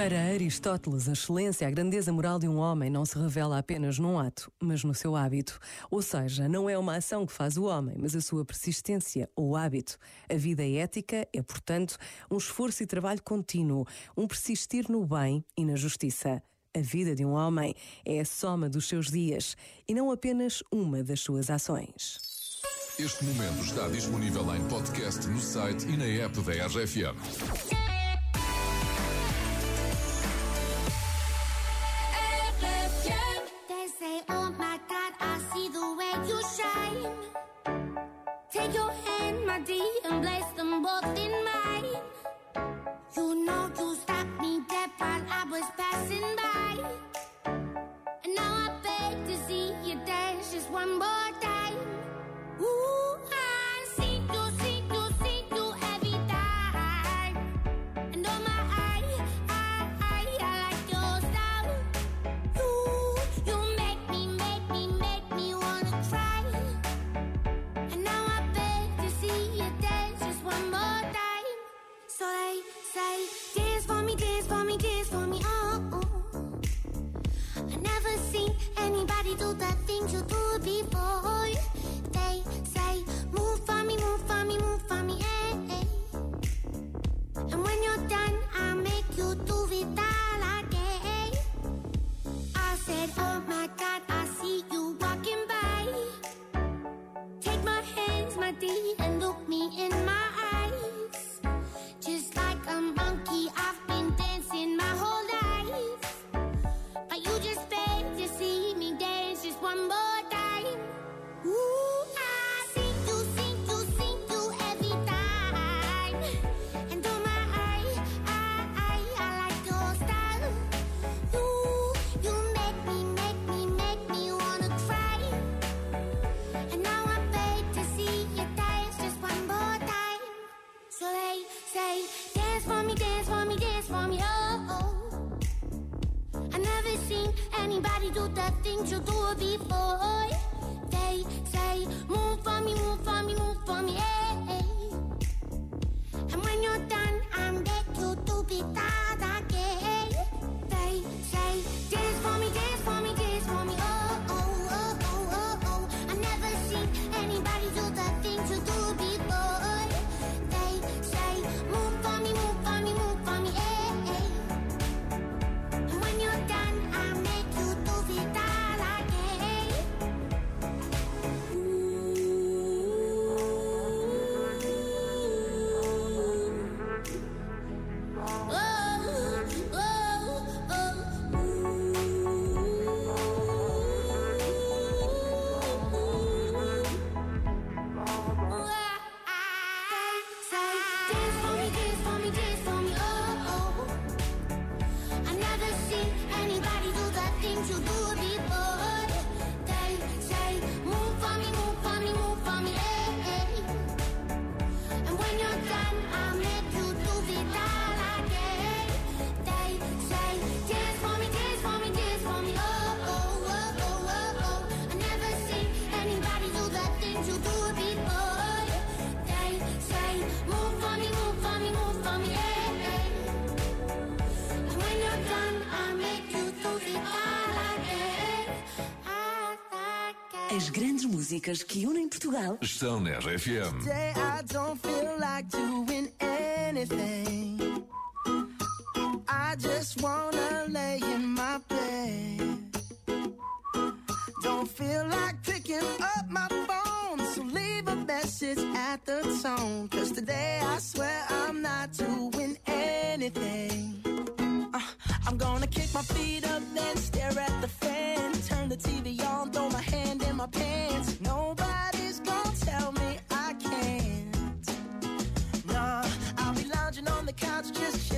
Para Aristóteles, a excelência, a grandeza moral de um homem não se revela apenas num ato, mas no seu hábito. Ou seja, não é uma ação que faz o homem, mas a sua persistência ou hábito. A vida ética é, portanto, um esforço e trabalho contínuo, um persistir no bem e na justiça. A vida de um homem é a soma dos seus dias e não apenas uma das suas ações. Este momento está disponível em podcast no site e na app da RFM. 就是 body and look me in my eyes. Do the things you do before. They say, move for me, move for As grandes músicas que unem Portugal. Estão na RFM. Today I don't feel like doing anything. I just wanna lay in my bed. Don't feel like picking up my phone, so leave a message at the tone. Cause today I swear I'm not doing anything. Uh, I'm gonna kick my feet up, then stare at the that's just